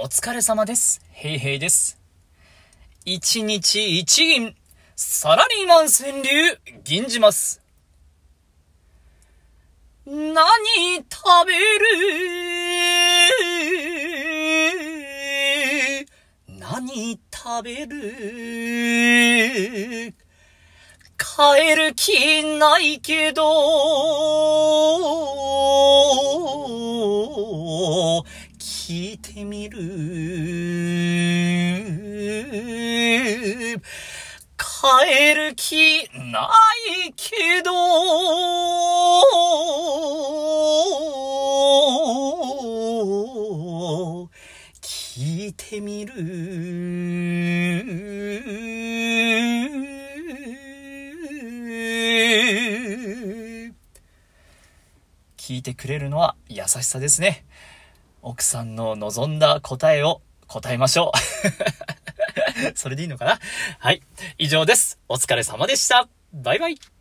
お疲れ様です。へいへいです。一日一銀、サラリーマン川柳、銀じます。何食べる？何食べる？帰る気ないけど、聞いてみる。帰る気ないけど、聞いてみる。聞いてくれるのは優しさですね。奥さんの望んだ答えを答えましょう。それでいいのかな？はい。以上です。お疲れ様でした。バイバイ。